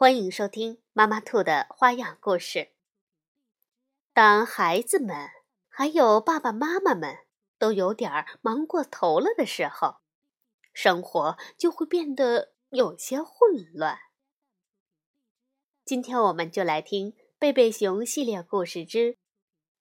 欢迎收听妈妈兔的花样故事。当孩子们还有爸爸妈妈们都有点忙过头了的时候，生活就会变得有些混乱。今天我们就来听《贝贝熊系列故事之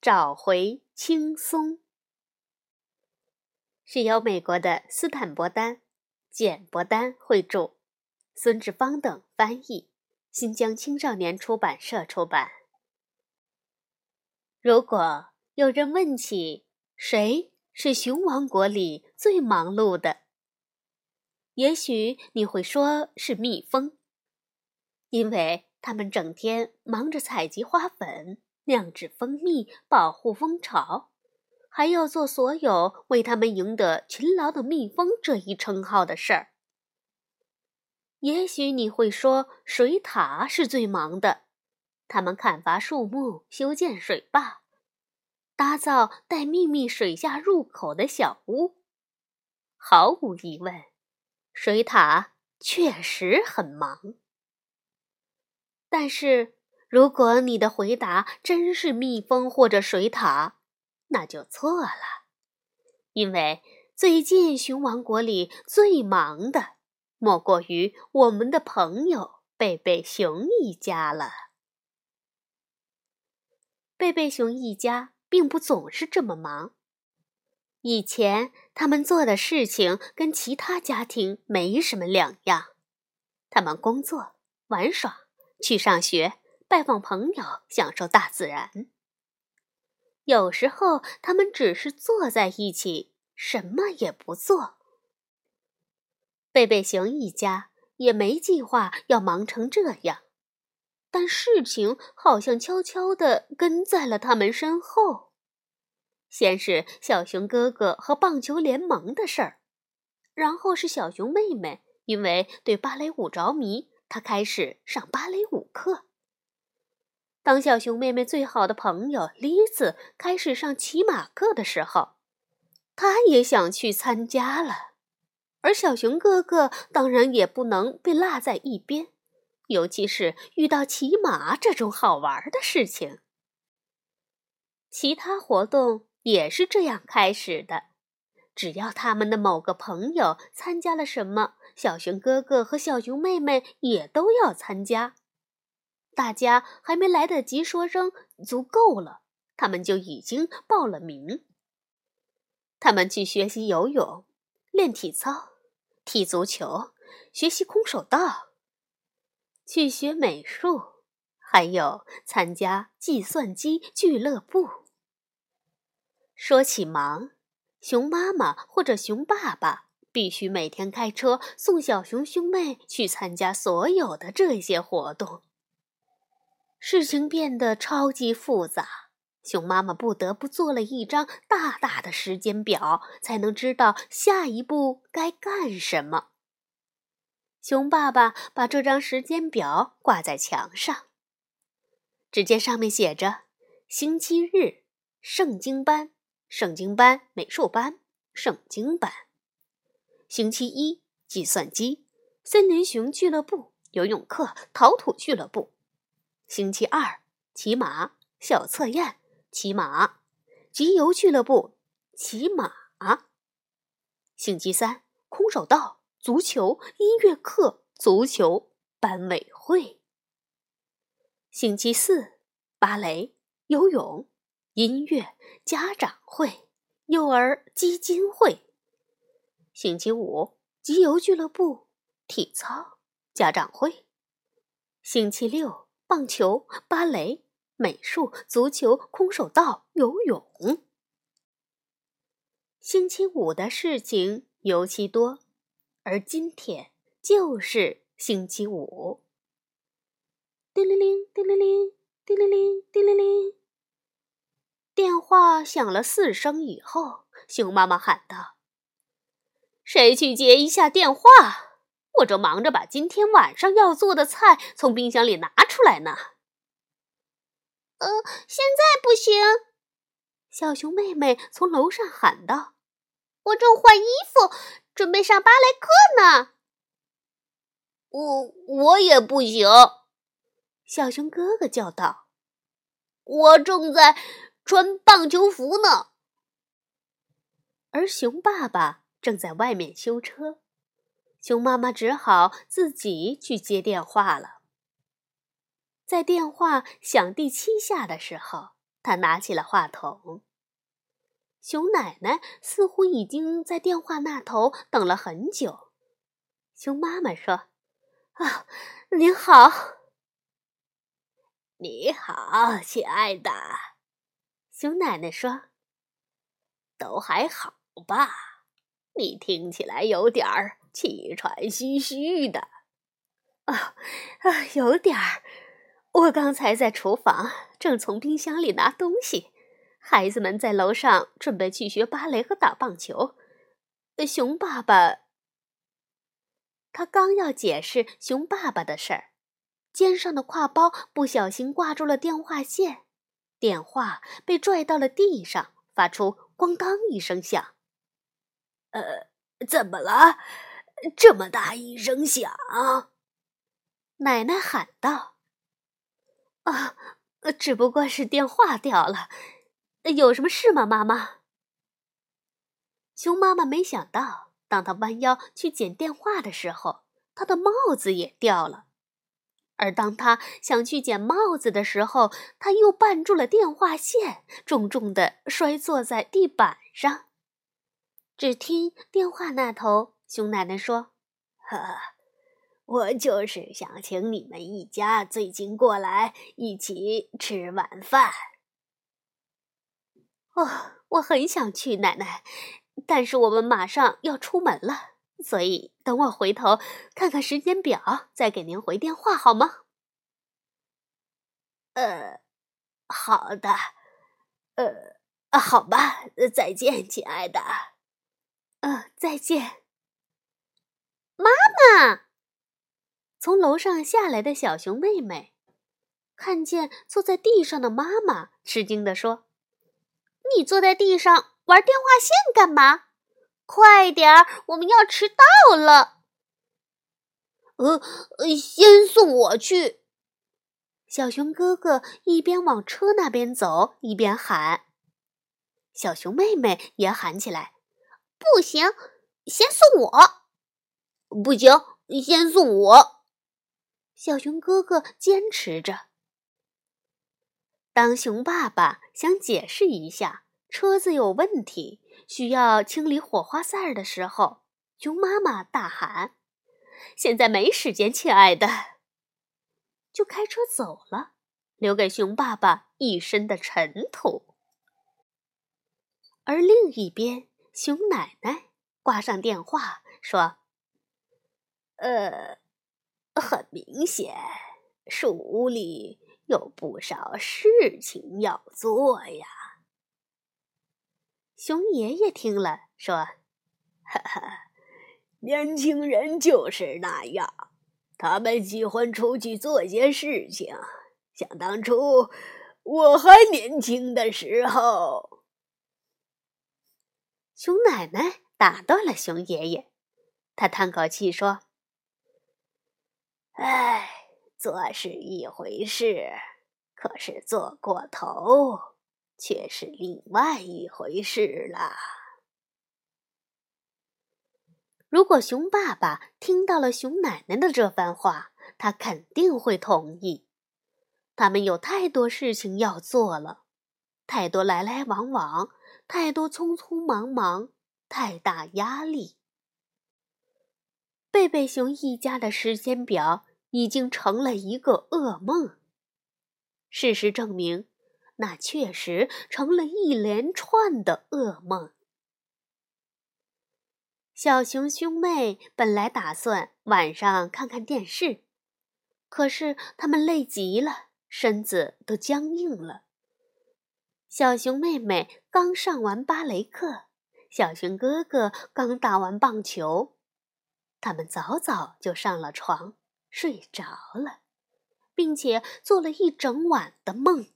找回轻松》，是由美国的斯坦伯丹、简伯丹绘著，孙志芳等翻译。新疆青少年出版社出版。如果有人问起谁是熊王国里最忙碌的，也许你会说是蜜蜂，因为他们整天忙着采集花粉、酿制蜂蜜、保护蜂巢，还要做所有为他们赢得勤劳的蜜蜂这一称号的事儿。也许你会说，水獭是最忙的，他们砍伐树木、修建水坝、打造带秘密水下入口的小屋。毫无疑问，水獭确实很忙。但是，如果你的回答真是蜜蜂或者水獭，那就错了，因为最近熊王国里最忙的。莫过于我们的朋友贝贝熊一家了。贝贝熊一家并不总是这么忙。以前他们做的事情跟其他家庭没什么两样。他们工作、玩耍、去上学、拜访朋友、享受大自然。有时候他们只是坐在一起，什么也不做。贝贝熊一家也没计划要忙成这样，但事情好像悄悄地跟在了他们身后。先是小熊哥哥和棒球联盟的事儿，然后是小熊妹妹因为对芭蕾舞着迷，她开始上芭蕾舞课。当小熊妹妹最好的朋友栗子开始上骑马课的时候，她也想去参加了。而小熊哥哥当然也不能被落在一边，尤其是遇到骑马这种好玩的事情。其他活动也是这样开始的，只要他们的某个朋友参加了什么，小熊哥哥和小熊妹妹也都要参加。大家还没来得及说声足够了，他们就已经报了名。他们去学习游泳，练体操。踢足球，学习空手道，去学美术，还有参加计算机俱乐部。说起忙，熊妈妈或者熊爸爸必须每天开车送小熊兄妹去参加所有的这些活动。事情变得超级复杂。熊妈妈不得不做了一张大大的时间表，才能知道下一步该干什么。熊爸爸把这张时间表挂在墙上，只见上面写着：星期日，圣经班，圣经班美术班，圣经班；星期一，计算机，森林熊俱乐部，游泳课，陶土俱乐部；星期二，骑马，小测验。骑马，集邮俱乐部，骑马。星期三，空手道，足球，音乐课，足球班委会。星期四，芭蕾，游泳，音乐，家长会，幼儿基金会。星期五，集邮俱乐部，体操，家长会。星期六，棒球，芭蕾。美术、足球、空手道、游泳。星期五的事情尤其多，而今天就是星期五。叮铃铃，叮铃铃，叮铃铃，叮铃铃。电话响了四声以后，熊妈妈喊道：“谁去接一下电话？我正忙着把今天晚上要做的菜从冰箱里拿出来呢。”“呃，现在不行。”小熊妹妹从楼上喊道，“我正换衣服，准备上芭蕾课呢。”“我我也不行。”小熊哥哥叫道，“我正在穿棒球服呢。”而熊爸爸正在外面修车，熊妈妈只好自己去接电话了。在电话响第七下的时候。他拿起了话筒。熊奶奶似乎已经在电话那头等了很久。熊妈妈说：“啊，您好，你好，亲爱的。”熊奶奶说：“都还好吧？你听起来有点儿气喘吁吁的。”“啊啊，有点儿。”我刚才在厨房，正从冰箱里拿东西。孩子们在楼上准备去学芭蕾和打棒球。熊爸爸，他刚要解释熊爸爸的事儿，肩上的挎包不小心挂住了电话线，电话被拽到了地上，发出“咣当”一声响。呃，怎么了？这么大一声响？奶奶喊道。啊，只不过是电话掉了，有什么事吗，妈妈？熊妈妈没想到，当她弯腰去捡电话的时候，她的帽子也掉了；而当她想去捡帽子的时候，她又绊住了电话线，重重的摔坐在地板上。只听电话那头，熊奶奶说：“呵。”我就是想请你们一家最近过来一起吃晚饭。哦，我很想去，奶奶，但是我们马上要出门了，所以等我回头看看时间表，再给您回电话好吗？呃，好的，呃，好吧，再见，亲爱的。呃，再见，妈妈。从楼上下来的小熊妹妹，看见坐在地上的妈妈，吃惊地说：“你坐在地上玩电话线干嘛？快点儿，我们要迟到了。”“呃，先送我去。”小熊哥哥一边往车那边走，一边喊。小熊妹妹也喊起来：“不行，先送我！不行，先送我！”小熊哥哥坚持着。当熊爸爸想解释一下车子有问题，需要清理火花塞的时候，熊妈妈大喊：“现在没时间，亲爱的！”就开车走了，留给熊爸爸一身的尘土。而另一边，熊奶奶挂上电话说：“呃。”很明显，树屋里有不少事情要做呀。熊爷爷听了说：“哈哈，年轻人就是那样，他们喜欢出去做些事情。想当初我还年轻的时候。”熊奶奶打断了熊爷爷，他叹口气说。哎，做是一回事，可是做过头却是另外一回事了。如果熊爸爸听到了熊奶奶的这番话，他肯定会同意。他们有太多事情要做了，太多来来往往，太多匆匆忙忙，太大压力。贝贝熊一家的时间表已经成了一个噩梦。事实证明，那确实成了一连串的噩梦。小熊兄妹本来打算晚上看看电视，可是他们累极了，身子都僵硬了。小熊妹妹刚上完芭蕾课，小熊哥哥刚打完棒球，他们早早就上了床，睡着了，并且做了一整晚的梦。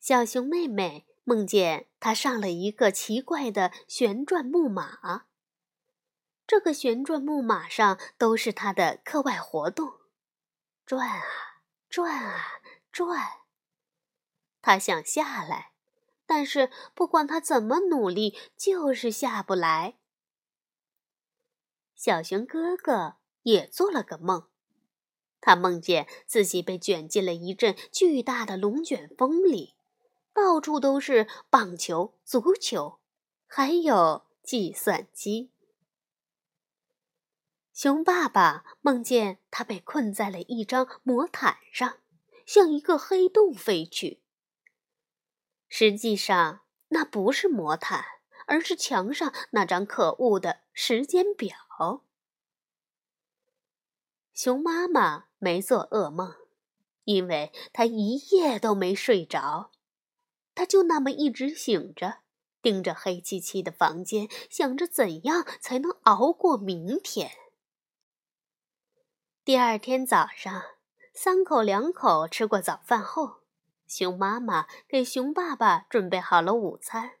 小熊妹妹梦见她上了一个奇怪的旋转木马，这个旋转木马上都是她的课外活动。转啊转啊转，他想下来，但是不管他怎么努力，就是下不来。小熊哥哥也做了个梦，他梦见自己被卷进了一阵巨大的龙卷风里，到处都是棒球、足球，还有计算机。熊爸爸梦见他被困在了一张魔毯上，向一个黑洞飞去。实际上，那不是魔毯，而是墙上那张可恶的时间表。熊妈妈没做噩梦，因为她一夜都没睡着，她就那么一直醒着，盯着黑漆漆的房间，想着怎样才能熬过明天。第二天早上，三口两口吃过早饭后，熊妈妈给熊爸爸准备好了午餐。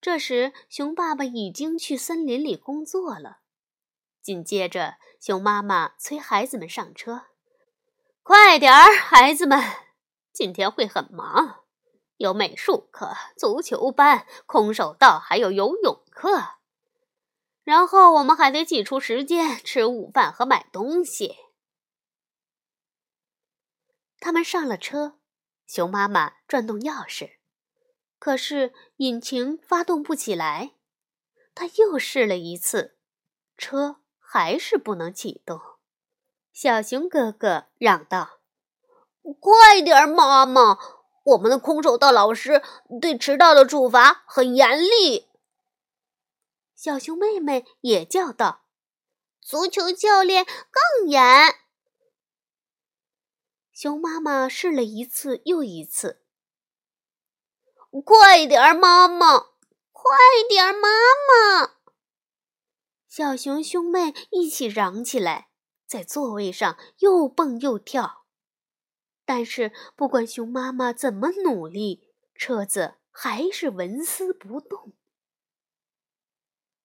这时，熊爸爸已经去森林里工作了。紧接着，熊妈妈催孩子们上车：“快点儿，孩子们，今天会很忙，有美术课、足球班、空手道，还有游泳课。”然后我们还得挤出时间吃午饭和买东西。他们上了车，熊妈妈转动钥匙，可是引擎发动不起来。他又试了一次，车还是不能启动。小熊哥哥嚷道：“快点，妈妈！我们的空手道老师对迟到的处罚很严厉。”小熊妹妹也叫道：“足球教练更严。”熊妈妈试了一次又一次。“快点，妈妈！快点，妈妈！”小熊兄妹一起嚷起来，在座位上又蹦又跳。但是不管熊妈妈怎么努力，车子还是纹丝不动。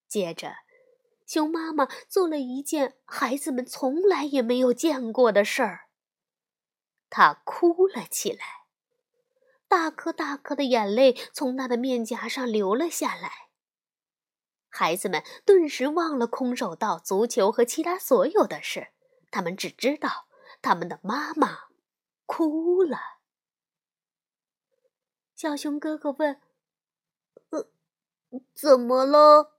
接着，熊妈妈做了一件孩子们从来也没有见过的事儿。她哭了起来，大颗大颗的眼泪从她的面颊上流了下来。孩子们顿时忘了空手道、足球和其他所有的事，他们只知道他们的妈妈哭了。小熊哥哥问：“呃，怎么了？”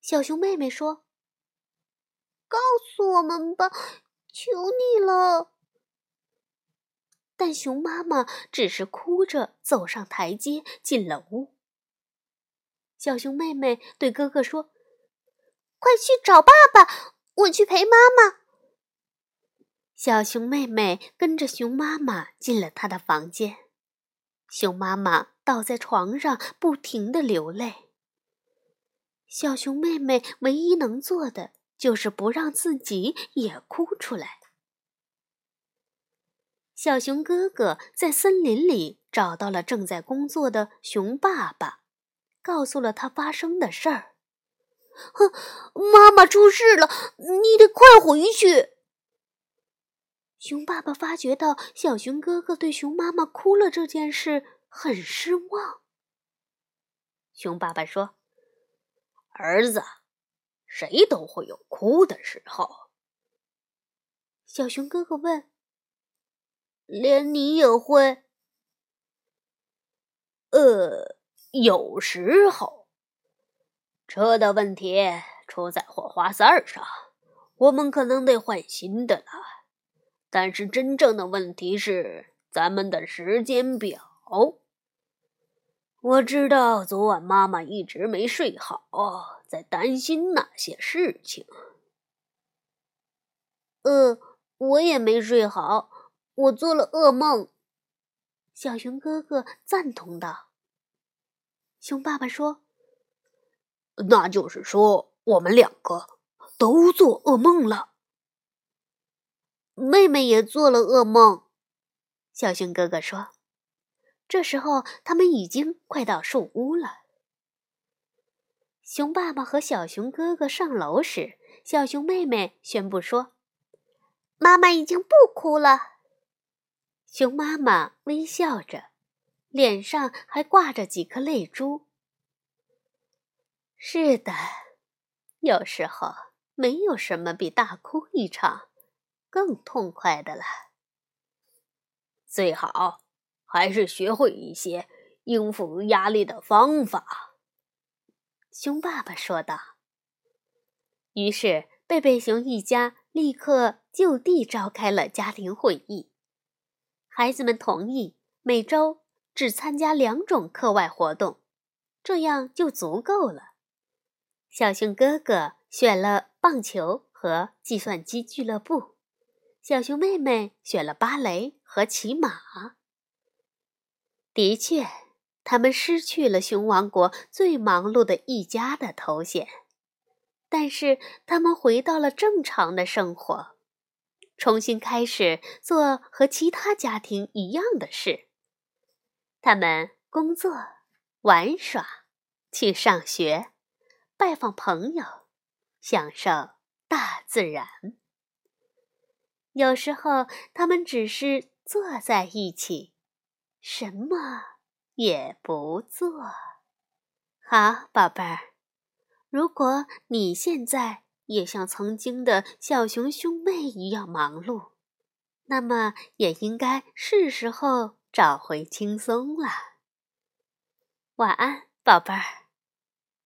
小熊妹妹说：“告诉我们吧，求你了。”但熊妈妈只是哭着走上台阶，进了屋。小熊妹妹对哥哥说：“快去找爸爸，我去陪妈妈。”小熊妹妹跟着熊妈妈进了她的房间，熊妈妈倒在床上，不停的流泪。小熊妹妹唯一能做的就是不让自己也哭出来。小熊哥哥在森林里找到了正在工作的熊爸爸，告诉了他发生的事儿。哼，妈妈出事了，你得快回去。熊爸爸发觉到小熊哥哥对熊妈妈哭了这件事很失望。熊爸爸说。儿子，谁都会有哭的时候。小熊哥哥问：“连你也会？”“呃，有时候，车的问题出在火花塞上，我们可能得换新的了。但是真正的问题是咱们的时间表。”我知道昨晚妈妈一直没睡好，在担心那些事情。呃，我也没睡好，我做了噩梦。小熊哥哥赞同道。熊爸爸说：“那就是说，我们两个都做噩梦了。”妹妹也做了噩梦。小熊哥哥说：“这时候，他们已经快到树屋了。”熊爸爸和小熊哥哥上楼时，小熊妹妹宣布说：“妈妈已经不哭了。”熊妈妈微笑着，脸上还挂着几颗泪珠。是的，有时候没有什么比大哭一场更痛快的了。最好还是学会一些应付压力的方法。”熊爸爸说道。于是，贝贝熊一家立刻就地召开了家庭会议。孩子们同意每周只参加两种课外活动，这样就足够了。小熊哥哥选了棒球和计算机俱乐部，小熊妹妹选了芭蕾和骑马。的确，他们失去了熊王国最忙碌的一家的头衔，但是他们回到了正常的生活，重新开始做和其他家庭一样的事。他们工作、玩耍、去上学。拜访朋友，享受大自然。有时候，他们只是坐在一起，什么也不做。好，宝贝儿，如果你现在也像曾经的小熊兄妹一样忙碌，那么也应该是时候找回轻松了。晚安，宝贝儿。